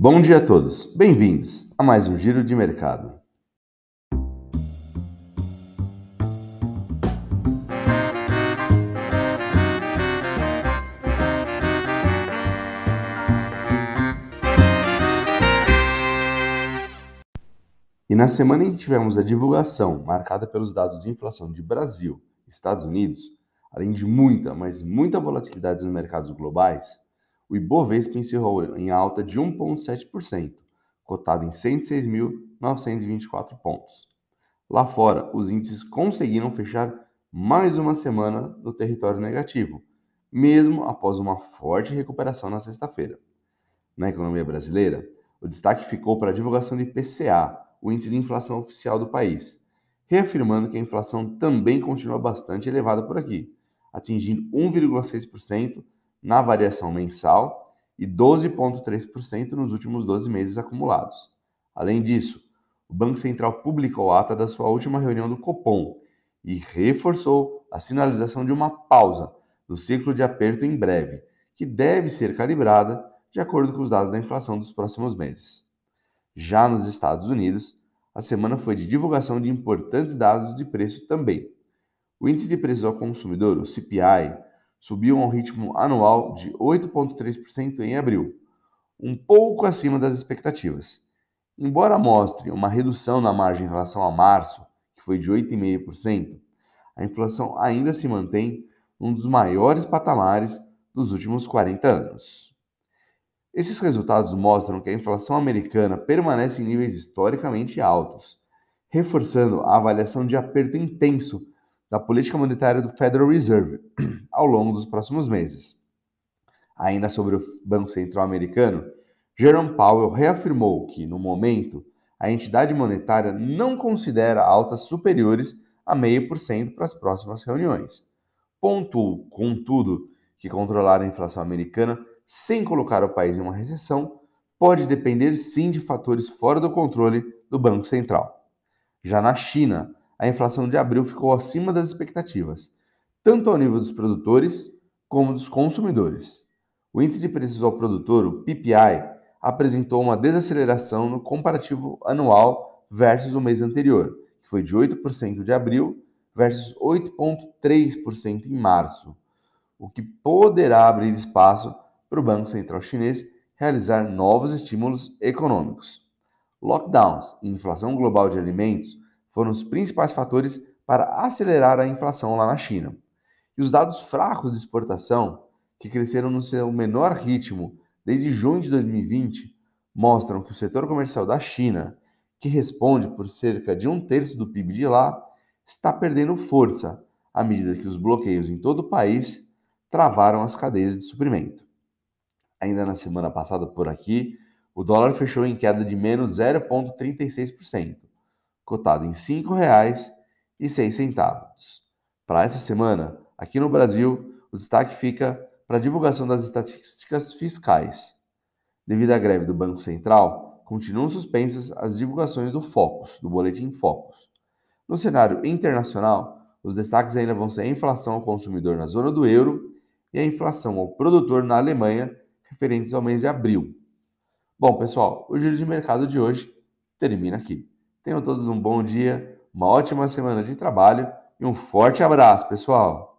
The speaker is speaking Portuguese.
Bom dia a todos, bem-vindos a mais um Giro de Mercado. E na semana em que tivemos a divulgação marcada pelos dados de inflação de Brasil e Estados Unidos, além de muita, mas muita volatilidade nos mercados globais, o Ibovespa encerrou em alta de 1,7%, cotado em 106.924 pontos. Lá fora, os índices conseguiram fechar mais uma semana no território negativo, mesmo após uma forte recuperação na sexta-feira. Na economia brasileira, o destaque ficou para a divulgação do IPCA, o índice de inflação oficial do país, reafirmando que a inflação também continua bastante elevada por aqui, atingindo 1,6% na variação mensal e 12,3% nos últimos 12 meses acumulados. Além disso, o Banco Central publicou a ata da sua última reunião do Copom e reforçou a sinalização de uma pausa no ciclo de aperto em breve, que deve ser calibrada de acordo com os dados da inflação dos próximos meses. Já nos Estados Unidos, a semana foi de divulgação de importantes dados de preço também. O índice de preços ao consumidor, o CPI, subiu a um ritmo anual de 8,3% em abril, um pouco acima das expectativas. Embora mostre uma redução na margem em relação a março, que foi de 8,5%, a inflação ainda se mantém um dos maiores patamares dos últimos 40 anos. Esses resultados mostram que a inflação americana permanece em níveis historicamente altos, reforçando a avaliação de aperto intenso da política monetária do Federal Reserve ao longo dos próximos meses. Ainda sobre o Banco Central americano, Jerome Powell reafirmou que, no momento, a entidade monetária não considera altas superiores a 0,5% para as próximas reuniões. Pontuou, contudo, que controlar a inflação americana sem colocar o país em uma recessão pode depender sim de fatores fora do controle do Banco Central. Já na China, a inflação de abril ficou acima das expectativas, tanto ao nível dos produtores como dos consumidores. O índice de preços ao produtor, o PPI, apresentou uma desaceleração no comparativo anual versus o mês anterior, que foi de 8% de abril versus 8,3% em março, o que poderá abrir espaço para o Banco Central Chinês realizar novos estímulos econômicos. Lockdowns e inflação global de alimentos foram os principais fatores para acelerar a inflação lá na China. E os dados fracos de exportação, que cresceram no seu menor ritmo desde junho de 2020, mostram que o setor comercial da China, que responde por cerca de um terço do PIB de lá, está perdendo força à medida que os bloqueios em todo o país travaram as cadeias de suprimento. Ainda na semana passada por aqui, o dólar fechou em queda de menos 0,36% cotado em R$ 5,06. Para essa semana, aqui no Brasil, o destaque fica para a divulgação das estatísticas fiscais. Devido à greve do Banco Central, continuam suspensas as divulgações do Focus, do Boletim Focus. No cenário internacional, os destaques ainda vão ser a inflação ao consumidor na zona do euro e a inflação ao produtor na Alemanha, referentes ao mês de abril. Bom, pessoal, o giro de mercado de hoje termina aqui. Tenham todos um bom dia, uma ótima semana de trabalho e um forte abraço, pessoal!